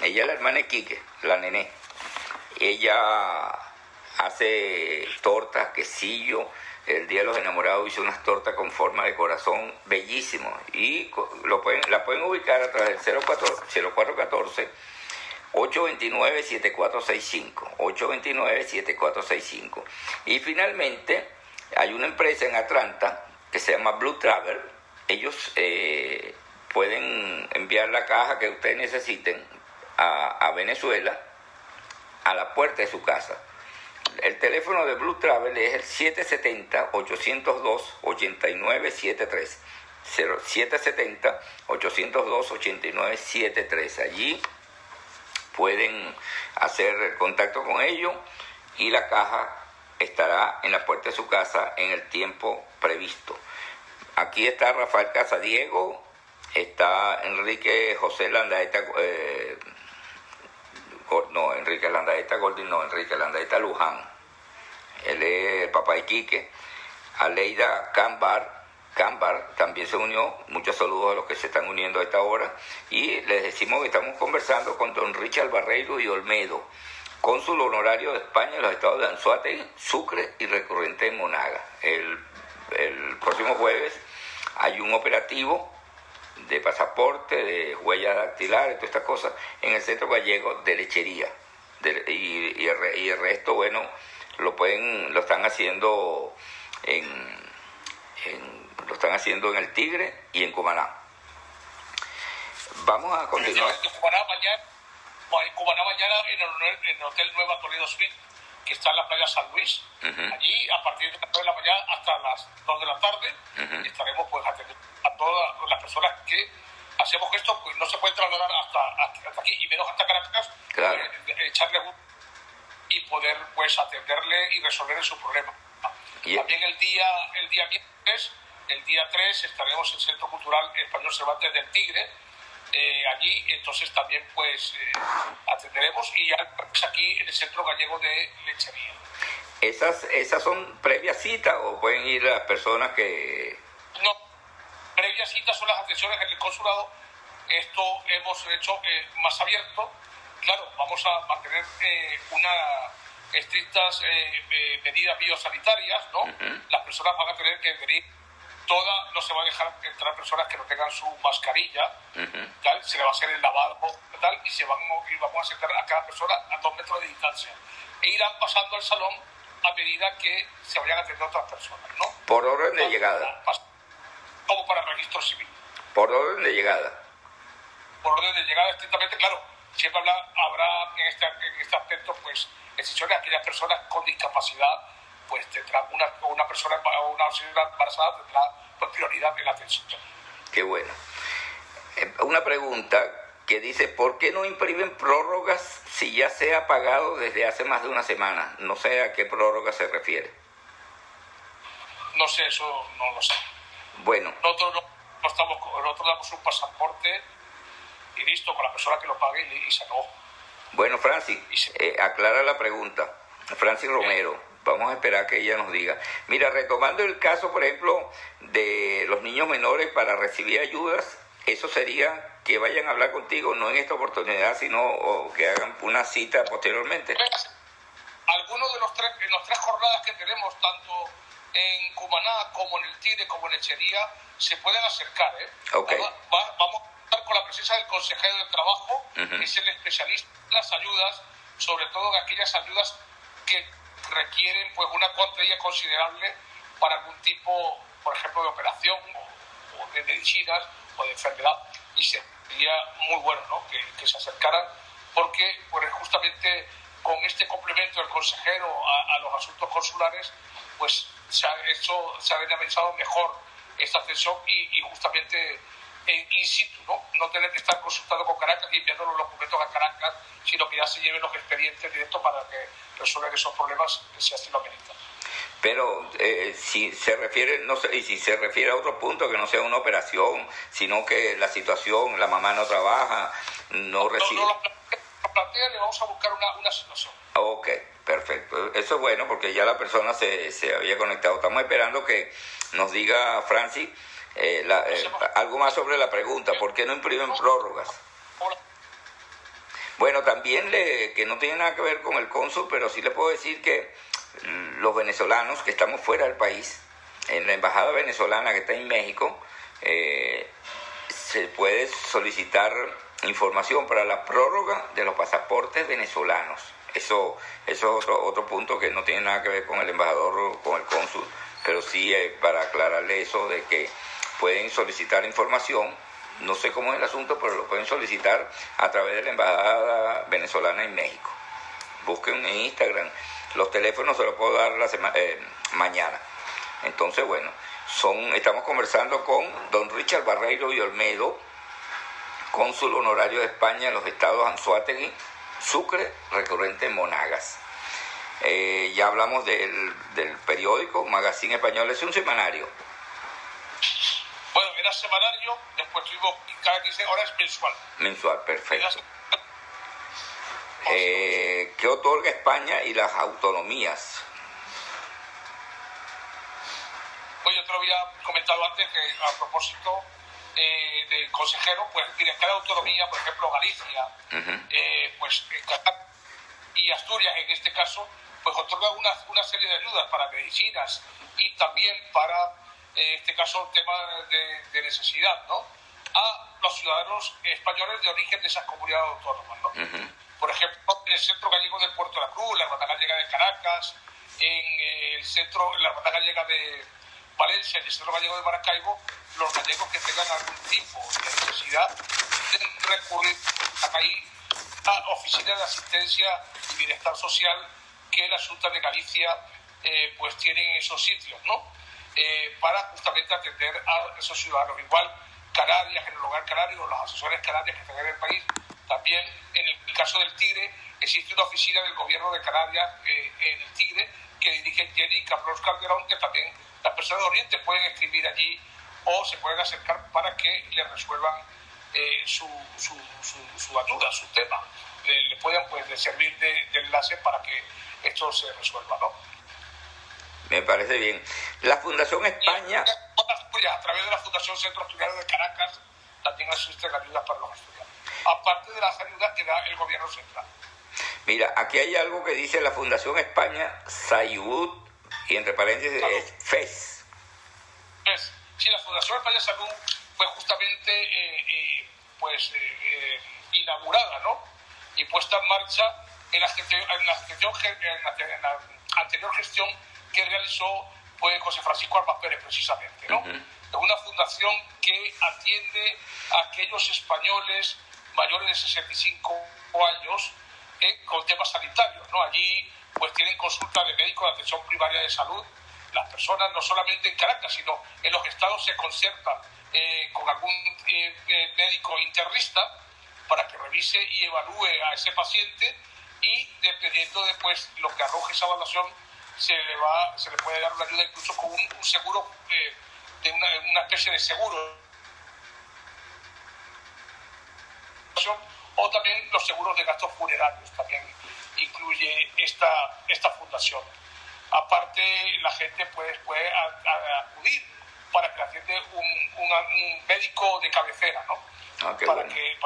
Ella es la hermana de Quique, la nené. Ella hace tortas, quesillo, el Día de los Enamorados hizo unas tortas con forma de corazón bellísimo y lo pueden, la pueden ubicar a través del 0414 829-7465. 829-7465. Y finalmente hay una empresa en Atlanta que se llama Blue Travel. Ellos eh, pueden enviar la caja que ustedes necesiten a Venezuela a la puerta de su casa el teléfono de Blue Travel es el 770-802-8973. 770-802-8973. Allí pueden hacer contacto con ellos y la caja estará en la puerta de su casa en el tiempo previsto. Aquí está Rafael Casadiego, está Enrique José Landaeta, eh, no, Enrique Landaeta Golding, no, Enrique Landaeta Luján. Él es el papá de Quique. Aleida Cambar, Cambar también se unió. Muchos saludos a los que se están uniendo a esta hora. Y les decimos que estamos conversando con don Richard Barreiro y Olmedo, cónsul honorario de España en los estados de Anzuategui, Sucre y recurrente en Monaga. El, el próximo jueves hay un operativo de pasaporte, de huellas dactilares, todas estas cosas, en el centro gallego de lechería. y, el, resto, bueno, lo pueden, lo están haciendo en, lo están haciendo en el Tigre y en Cumaná. Vamos a continuar. En Cumaná mañana, en Cumaná mañana en el, en el Hotel Nueva Toledo Suite que está en la playa San Luis. Allí, a partir de las 9 de la mañana hasta las 2 de la tarde, estaremos pues atendiendo a todas las personas que hacemos esto, pues no se puede trasladar hasta, hasta aquí y menos hasta Caracas, claro. Eh, echarle un y poder pues atenderle y resolver su problema. También el día, el día viernes, el día 3, estaremos en el Centro Cultural Español Cervantes del Tigre, eh, allí, entonces también pues eh, atenderemos y aquí en el Centro Gallego de Lechería. ¿Esas, ¿Esas son previas citas o pueden ir las personas que...? No, previas citas son las atenciones en el consulado. Esto hemos hecho eh, más abierto. Claro, vamos a mantener unas estrictas medidas biosanitarias, ¿no? Las personas van a tener que venir toda no se va a dejar entrar personas que no tengan su mascarilla, ¿tal? se le va a hacer el lavado tal, y, se van, y vamos a sentar a cada persona a dos metros de distancia. E irán pasando al salón a medida que se vayan a atender otras personas. ¿no? Por orden de llegada. Como para el registro civil. Por orden de llegada. Por orden de llegada, estrictamente, claro. Siempre habrá en este, en este aspecto pues, decisiones a aquellas personas con discapacidad pues tendrá una, una persona una señora embarazada tendrá pues, prioridad en la atención. Qué bueno. Eh, una pregunta que dice, ¿por qué no imprimen prórrogas si ya se ha pagado desde hace más de una semana? No sé a qué prórroga se refiere. No sé, eso no lo sé. Bueno. Nosotros, no, estamos, nosotros damos un pasaporte y listo, con la persona que lo pague y, se acabó. Bueno, Francis, eh, aclara la pregunta. Francis Romero. Vamos a esperar que ella nos diga. Mira, retomando el caso, por ejemplo, de los niños menores para recibir ayudas, eso sería que vayan a hablar contigo, no en esta oportunidad, sino que hagan una cita posteriormente. Algunos de los tres, en las tres jornadas que tenemos, tanto en Cumaná, como en el Tigre, como en Echería, se pueden acercar. ¿eh? Okay. vamos a estar con la presencia del consejero de trabajo, que es el especialista en las ayudas, sobre todo en aquellas ayudas que requieren pues una cuantía considerable para algún tipo, por ejemplo, de operación o, de medicinas o de enfermedad. Y sería muy bueno ¿no? que, que se acercaran porque pues, justamente con este complemento del consejero a, los asuntos consulares, pues se ha, hecho, se ha dinamizado mejor esta atención y, justamente en in situ, ¿no? no tener que estar consultando con Caracas y enviando los documentos a Caracas, sino que ya se lleven los expedientes directos para que resuelvan esos problemas que se así lo Pero eh, si se refiere, no sé, y si se refiere a otro punto que no sea una operación, sino que la situación, la mamá no trabaja, no recibe plantea, le vamos a buscar una, una situación. Ok, perfecto. Eso es bueno porque ya la persona se, se había conectado. Estamos esperando que nos diga Francis eh, eh, algo más sobre la pregunta. ¿Por qué no imprimen prórrogas? Bueno, también le, que no tiene nada que ver con el cónsul, pero sí le puedo decir que los venezolanos que estamos fuera del país, en la embajada venezolana que está en México, eh, se puede solicitar información para la prórroga de los pasaportes venezolanos. Eso, eso es otro, otro punto que no tiene nada que ver con el embajador o con el cónsul, pero sí eh, para aclararle eso de que pueden solicitar información. No sé cómo es el asunto, pero lo pueden solicitar a través de la embajada venezolana en México. Busquen en Instagram. Los teléfonos se los puedo dar la semana, eh, mañana. Entonces, bueno, son, estamos conversando con don Richard Barreiro y Olmedo, cónsul honorario de España en los estados Anzuategui, Sucre, recurrente en Monagas. Eh, ya hablamos del, del, periódico Magazine Español, es un semanario. Era semanario, después tuvimos cada 15 horas mensual. Mensual, perfecto. Eh, ¿Qué otorga España y las autonomías? Pues yo te lo había comentado antes que a propósito eh, del consejero, pues tiene cada autonomía, por ejemplo Galicia, eh, pues y Asturias en este caso, pues otorga una, una serie de ayudas para medicinas y también para, en este caso, temas de, necesidad, ¿no? A los ciudadanos españoles de origen de esas comunidades autónomas, ¿no? Por ejemplo, en el Centro Gallego de Puerto de la Cruz, la Hermandad Gallega de Caracas, en el centro, la Hermandad Gallega de Valencia y el Centro Gallego de Maracaibo, los gallegos que tengan algún tipo de necesidad deben recurrir ahí a oficina de asistencia y bienestar social que la Junta de Galicia eh, pues tiene en esos sitios, ¿no? Eh, para justamente atender a esos ciudadanos. Igual Canarias, en el lugar canario, los asesores canarias que están en el país, también en el, caso del Tigre existe una oficina del gobierno de Canarias eh, en el Tigre que dirige Jenny Carlos Calderón, que también las personas de Oriente pueden escribir allí o se pueden acercar para que le resuelvan eh, su, su, su, ayuda, su tema. Le, puedan pues, servir de, enlace para que esto se resuelva, ¿no? Me parece bien. La Fundación España... a través de la Fundación Centro Asturiano de Caracas también existen ayudas para los estudiantes. Aparte de las ayudas que da el gobierno central. Mira, aquí hay algo que dice la Fundación España, Sayud, y entre paréntesis es FES. FES. Sí, la Fundación España Salud fue justamente eh, eh, pues, eh, inaugurada ¿no? y puesta en marcha en la, en la, en la, anterior gestión que realizó pues, José Francisco Armas Pérez, precisamente. ¿no? Es una fundación que atiende a aquellos españoles mayores de 65 años con temas sanitarios. ¿no? Allí pues tienen consulta de médicos de atención primaria de salud las personas, no solamente en Caracas, sino en los estados se concertan eh, con algún eh, eh, médico internista para que revise y evalúe a ese paciente y dependiendo después lo que arroje esa evaluación se le va se le puede dar una ayuda incluso con un, seguro de una, una, especie de seguro. O también los seguros de gastos funerarios también incluye esta, esta fundación. Aparte, la gente puede, puede acudir para que atiende un, un, médico de cabecera, ¿no? Ah, para que,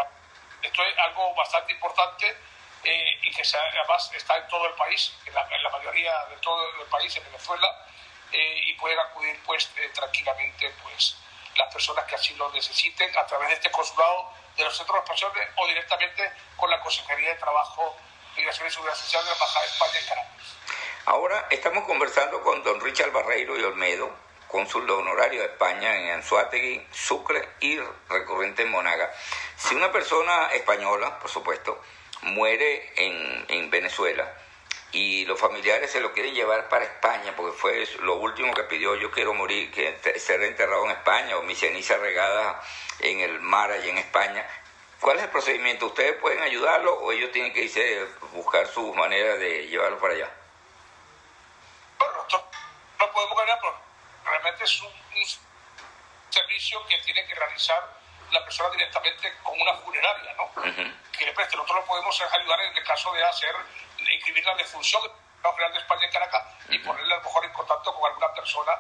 esto es algo bastante importante eh, y que además está en todo el país, en la, mayoría de todo el país, en Venezuela, y pueden acudir pues tranquilamente pues las personas que así lo necesiten a través de este consulado de los centros de expansiones o directamente con la Consejería de Trabajo, Migración y Seguridad Social de la Embajada de España en Caracas. Ahora estamos conversando con don Richard Barreiro y Olmedo, cónsul honorario de España en Anzuategui, Sucre y recurrente en Monaga. Si una persona española, por supuesto, muere en, en Venezuela, y los familiares se lo quieren llevar para España porque fue lo último que pidió yo quiero morir que ser enterrado en España o mi ceniza regada en el mar allí en España ¿cuál es el procedimiento? ¿ustedes pueden ayudarlo o ellos tienen que irse buscar su manera de llevarlo para allá? bueno nosotros no podemos ganar pero realmente es un, servicio que tiene que realizar la persona directamente con una funeraria, ¿no? Que le preste. Nosotros lo podemos ayudar en el caso de hacer inscribir la defunción General de España en Caracas y ponerle a lo mejor en contacto con alguna persona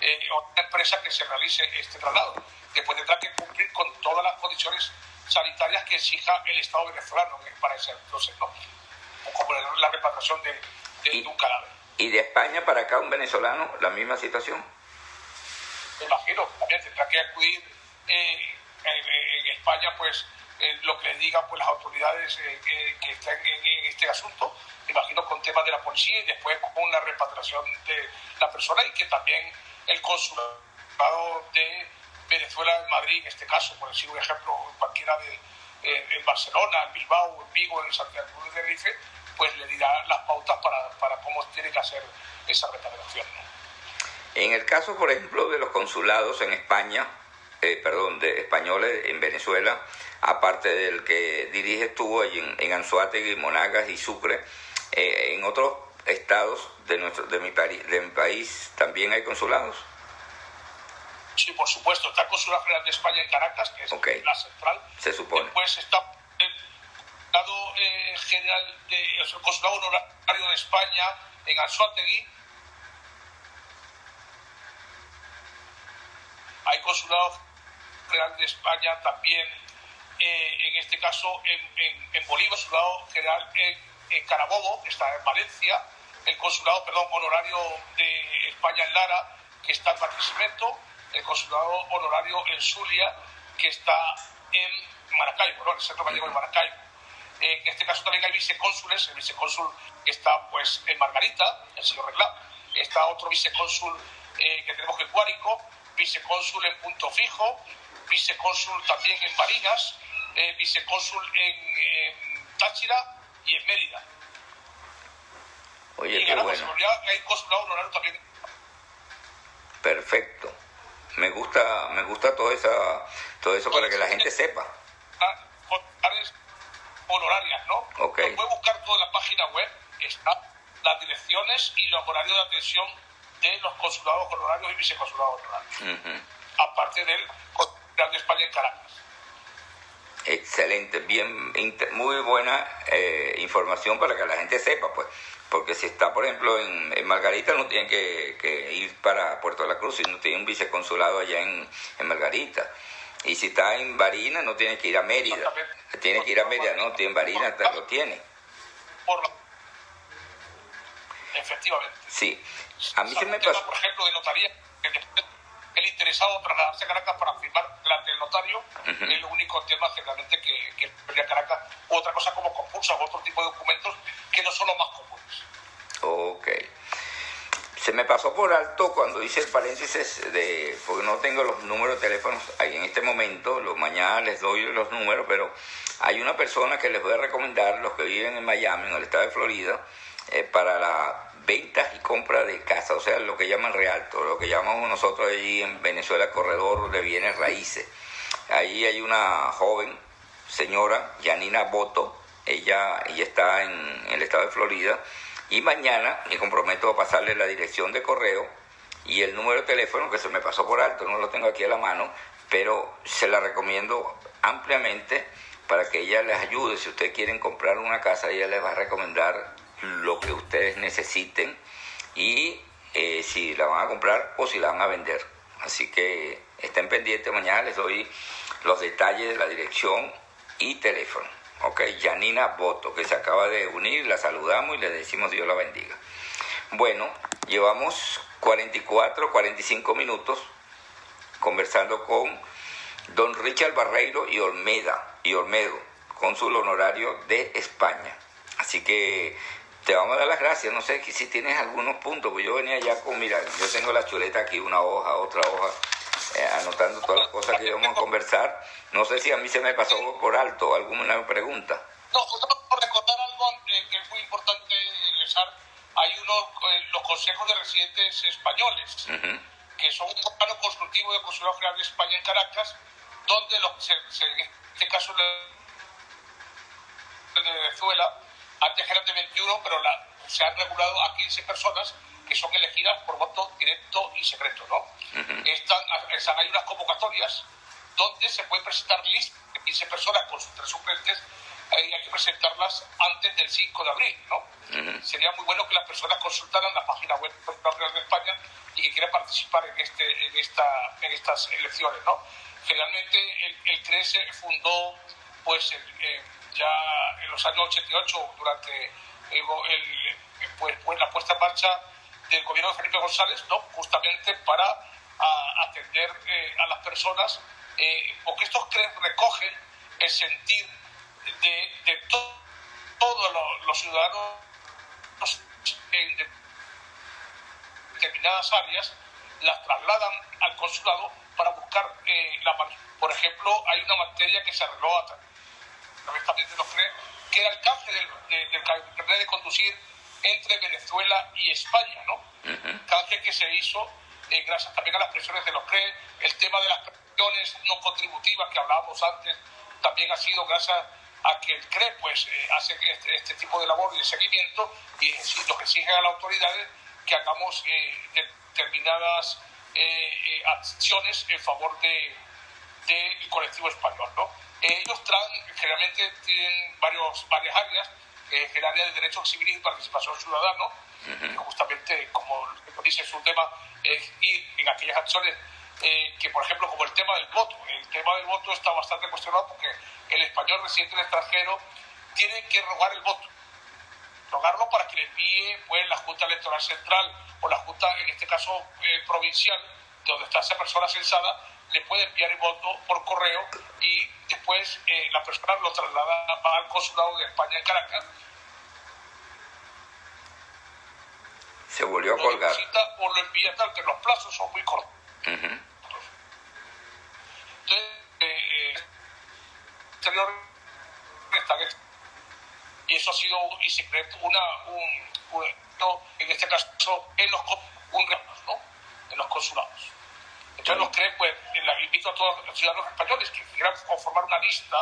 eh, o una empresa que se realice este traslado. Después tendrá que cumplir con todas las condiciones sanitarias que exija el Estado venezolano para ese entonces, ¿no? Como la repatriación de, de, un cadáver. ¿Y de España para acá un venezolano, la misma situación? Me imagino, también tendrá que acudir eh, en España, pues lo que les digan pues, las autoridades eh, que, están en, este asunto, imagino con temas de la policía y después con la repatriación de la persona y que también el consulado de Venezuela en Madrid, en este caso, por decir un ejemplo, cualquiera de eh, en Barcelona, en Bilbao, en Vigo, en Santiago de Tenerife, pues le dirá las pautas para, para cómo tiene que hacer esa repatriación. En el caso, por ejemplo, de los consulados en España, eh, perdón, de españoles en Venezuela, aparte del que dirige estuvo en, en Anzuategui, Monagas y Sucre, eh, en otros estados de nuestro de mi, de mi país también hay consulados. Sí, por supuesto, está el Consulado General de España en Caracas, que es la central. Se supone. Después está el Consulado eh, General de, el Consulado Honorario de España en Anzuategui. Hay consulados General de España también, eh, en este caso en, en, Bolívar, consulado general en, Carabobo, que está en Valencia, el consulado, perdón, honorario de España en Lara, que está en Barquisimeto, el consulado honorario en Zulia, que está en Maracaibo, ¿no? en el centro gallego de Maracaibo. En este caso también hay vicecónsules, el vicecónsul que está pues en Margarita, el señor Reglá, está otro vicecónsul eh, que tenemos en Cuárico, vicecónsul en Punto Fijo, vicecónsul también en Barinas, eh, vicecónsul en, Táchira y en Mérida. Oye, y qué bueno. hay consulado honorario también. Perfecto. Me gusta, me gusta todo, esa, todo eso para que la gente sepa. Ah, honorarias, ¿no? Ok. Lo puede buscar toda la página web, están las direcciones y los horarios de atención de los consulados honorarios y viceconsulados honorarios. Aparte del de España en Caracas. Excelente, bien, muy buena eh, información para que la gente sepa, pues, porque si está, por ejemplo, en, Margarita, no tiene que, ir para Puerto de la Cruz, sino tiene un viceconsulado allá en, Margarita. Y si está en Barina, no tiene que ir a Mérida. Tiene que ir a Mérida, no, tiene en Barina, lo tiene. Efectivamente. Sí. A mí se me pasó. Por ejemplo, de notaría, el interesado trasladarse a Caracas para firmar delante del notario es lo único tema generalmente que, que a Caracas u otra cosa como compulsa o otro tipo de documentos que no son los más comunes. Ok. Se me pasó por alto cuando hice el paréntesis de, porque no tengo los números de teléfonos ahí en este momento, los mañana les doy los números, pero hay una persona que les voy a recomendar, los que viven en Miami, en el estado de Florida, eh, para la ventas y compra de casa, o sea, lo que llaman realto, lo que llamamos nosotros allí en Venezuela corredor de bienes raíces. Ahí hay una joven señora, Janina Boto, ella, ella está en, el estado de Florida, y mañana me comprometo a pasarle la dirección de correo y el número de teléfono que se me pasó por alto, no lo tengo aquí a la mano, pero se la recomiendo ampliamente para que ella les ayude. Si ustedes quieren comprar una casa, ella les va a recomendar lo que ustedes necesiten y eh, si la van a comprar o si la van a vender. Así que estén pendientes, mañana les doy los detalles de la dirección y teléfono. Ok, Janina Boto, que se acaba de unir, la saludamos y le decimos Dios la bendiga. Bueno, llevamos 44, 45 minutos conversando con don Richard Barreiro y Olmeda y Olmedo, cónsul honorario de España. Así que te vamos a dar las gracias. No sé si tienes algunos puntos, porque yo venía ya con, mira, yo tengo la chuleta aquí, una hoja, otra hoja, eh, anotando todas las cosas que íbamos a conversar. No sé si a mí se me pasó por alto alguna pregunta. No, por recordar algo eh, que es muy importante, ingresar, hay unos, eh, los consejos de residentes españoles, que son un órgano constructivo del Consulado General de España en Caracas, donde los, en este caso de Venezuela, antes eran de 21, pero la, se han regulado a 15 personas que son elegidas por voto directo y secreto. ¿no? están, están, hay unas convocatorias donde se pueden presentar listas de 15 personas con sus tres suplentes y hay que presentarlas antes del 5 de abril. ¿no? Sería muy bueno que las personas consultaran la página web de España y que quieran participar en, este, en, esta, en estas elecciones. ¿no? Generalmente el, el CRE se fundó pues, ya en los años 88, durante el, pues, pues, la puesta en marcha del gobierno de Felipe González, ¿no? justamente para atender eh, a las personas, eh, porque estos recogen el sentir de, de todos los, ciudadanos en determinadas áreas, las trasladan al consulado para buscar eh, la Por ejemplo, hay una materia que se arregló a también de los CRE, que era el canje del, del carnet de conducir entre Venezuela y España, ¿no? Canje que se hizo eh, gracias también a las presiones de los CRE, el tema de las presiones no contributivas que hablábamos antes, también ha sido gracias a que el CRE pues, eh, hace este, este, tipo de labor y de seguimiento y lo que exige a las autoridades que hagamos eh, determinadas acciones en favor del de, colectivo español. ¿no? Ellos traen, generalmente tienen varios, varias áreas, que es el área de derechos civiles y participación ciudadana, y justamente, como dice su tema, es ir en aquellas acciones eh, que, por ejemplo, como el tema del voto. El tema del voto está bastante cuestionado porque el español residente en el extranjero tiene que rogar el voto. Rogarlo para que le envíe pues, la Junta Electoral Central o la Junta, en este caso, eh, provincial, donde está esa persona censada, le puede enviar el voto por correo y después eh, la persona lo traslada al consulado de España en Caracas. Se volvió a colgar. o lo envía tal, que los plazos son muy cortos. Entonces, eh, eh y eso ha sido y se una, un, un, en este caso en los, un, ¿no? en los consulados. Entonces los creen, pues, invito a todos los ciudadanos españoles que quieran conformar una lista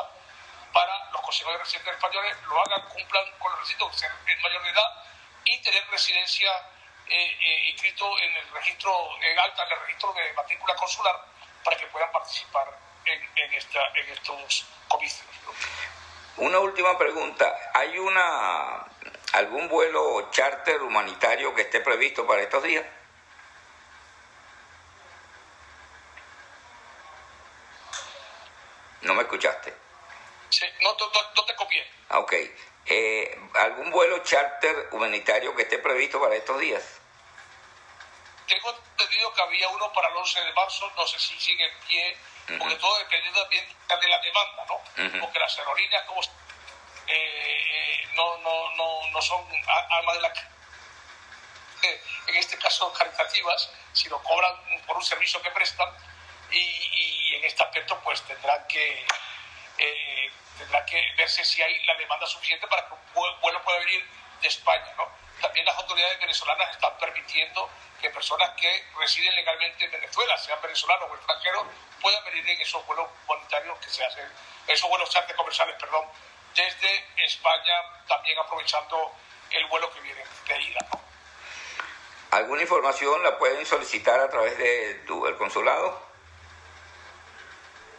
para los consejeros de residentes españoles, lo hagan, cumplan con los requisitos de ser mayor de edad y tener residencia eh, eh, inscrito en el registro, en alta, en el registro de matrícula consular, para que puedan participar en estos comicios. Una última pregunta. ¿Hay una algún vuelo charter humanitario que esté previsto para estos días? ¿No me escuchaste? Sí, no, te copié. Ah, ok. Eh, ¿Algún vuelo charter humanitario que esté previsto para estos días? Tengo entendido que había uno para el 11 de marzo, no sé si sigue en pie, porque todo dependiendo también de la demanda, ¿no? Porque las aerolíneas como eh, eh, no, no, no, no son alma de la en este caso caritativas, sino cobran por un servicio que prestan y, en este aspecto pues tendrán que, eh, tendrá que verse si hay la demanda suficiente para que un vuelo pueda venir de España. ¿no? También las autoridades venezolanas están permitiendo que personas que residen legalmente en Venezuela, sean venezolanos o extranjeros, puedan venir en esos vuelos voluntarios que se hacen, esos vuelos charter comerciales, perdón, desde España, también aprovechando el vuelo que viene de ida. ¿Alguna información la pueden solicitar a través del de consulado?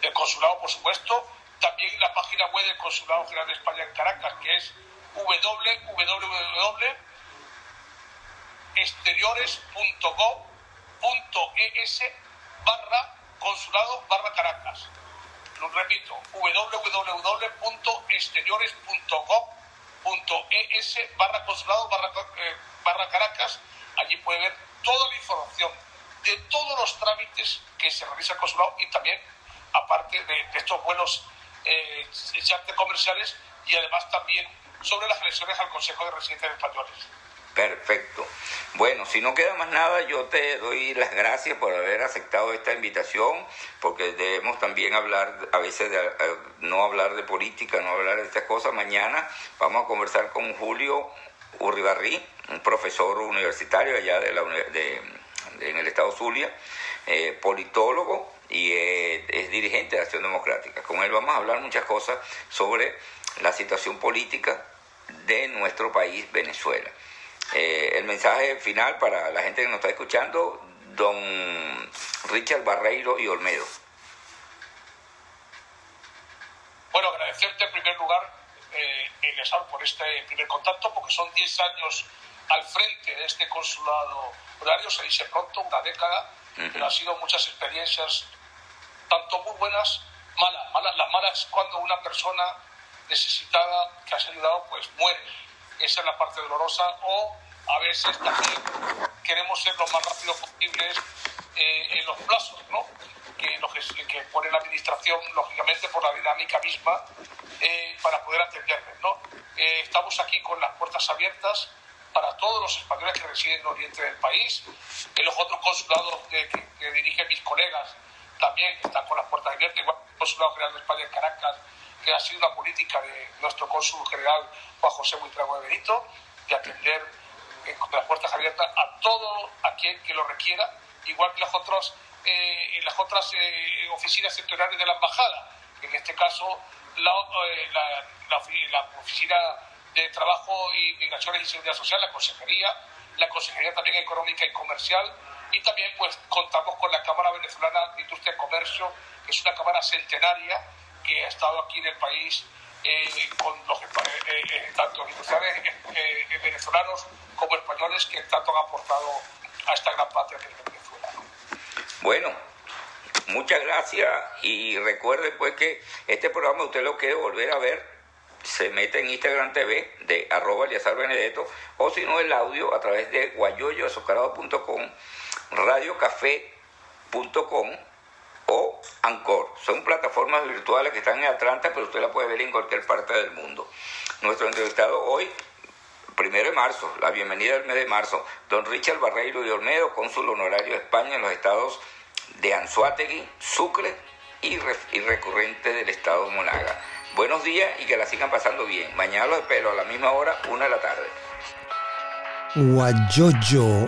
del consulado, por supuesto, también la página web del Consulado General de España en Caracas, que es www.exteriores.gov.es barra consulado barra Caracas. Lo repito, www.exteriores.gov.es barra consulado barra, eh, barra Caracas allí puede ver toda la información de todos los trámites que se realiza el consulado y también, aparte de, estos buenos eh, comerciales y además también sobre las elecciones al Consejo de Residentes Españoles. Perfecto. Bueno, si no queda más nada, yo te doy las gracias por haber aceptado esta invitación, porque debemos también hablar, a veces de, eh, no hablar de política, no hablar de estas cosas. Mañana vamos a conversar con Julio Urribarri, un profesor universitario allá de la, de, en el estado Zulia, eh, politólogo y eh, es dirigente de Acción Democrática. Con él vamos a hablar muchas cosas sobre la situación política de nuestro país, Venezuela. Eh, el mensaje final para la gente que nos está escuchando, don Richard Barreiro y Olmedo. Bueno, agradecerte en primer lugar, eh, por este primer contacto, porque son 10 años al frente de este consulado horario, se dice pronto, una década, pero han sido muchas experiencias, tanto muy buenas, malas. malas. Las malas cuando una persona necesitada que has ayudado, pues muere. Esa es la parte dolorosa. O a veces también queremos ser lo más rápido posibles eh, en los plazos, ¿no? Que, lo que, que, pone la administración, lógicamente, por la dinámica misma, eh, para poder atenderles, ¿no? Eh, estamos aquí con las puertas abiertas para todos los españoles que residen en el oriente del país. En los otros consulados que, que, dirigen mis colegas también están con las puertas abiertas, igual el Consulado General de España en Caracas, que ha sido una política de nuestro cónsul general Juan José Buitrago de Benito, de atender eh, con las puertas abiertas a todo aquel que lo requiera, igual que las otras, eh, las otras eh, oficinas sectoriales de la embajada, en este caso la, la, la, oficina de Trabajo y Migraciones y Seguridad Social, la Consejería, la Consejería también Económica y Comercial, y también pues contamos con la Cámara Venezolana de Industria y Comercio, que es una cámara centenaria que ha estado aquí en el país eh, con los eh, eh, tanto industriales venezolanos como españoles que tanto han aportado a esta gran patria que es Venezuela. Bueno, muchas gracias y recuerde pues que este programa usted lo quiere volver a ver se mete en Instagram TV de arroba Benedetto o si no el audio a través de guayoyoazucarado.com radiocafé.com o Anchor. Son plataformas virtuales que están en Atlanta, pero usted la puede ver en cualquier parte del mundo. Nuestro entrevistado hoy, primero de marzo, la bienvenida del mes de marzo, don Richard Barreiro de Olmedo, cónsul honorario de España en los estados de Anzuategui, Sucre y, y recurrente del estado Monaga. Buenos días y que la sigan pasando bien. Mañana los espero a la misma hora, una de la tarde. Guayoyo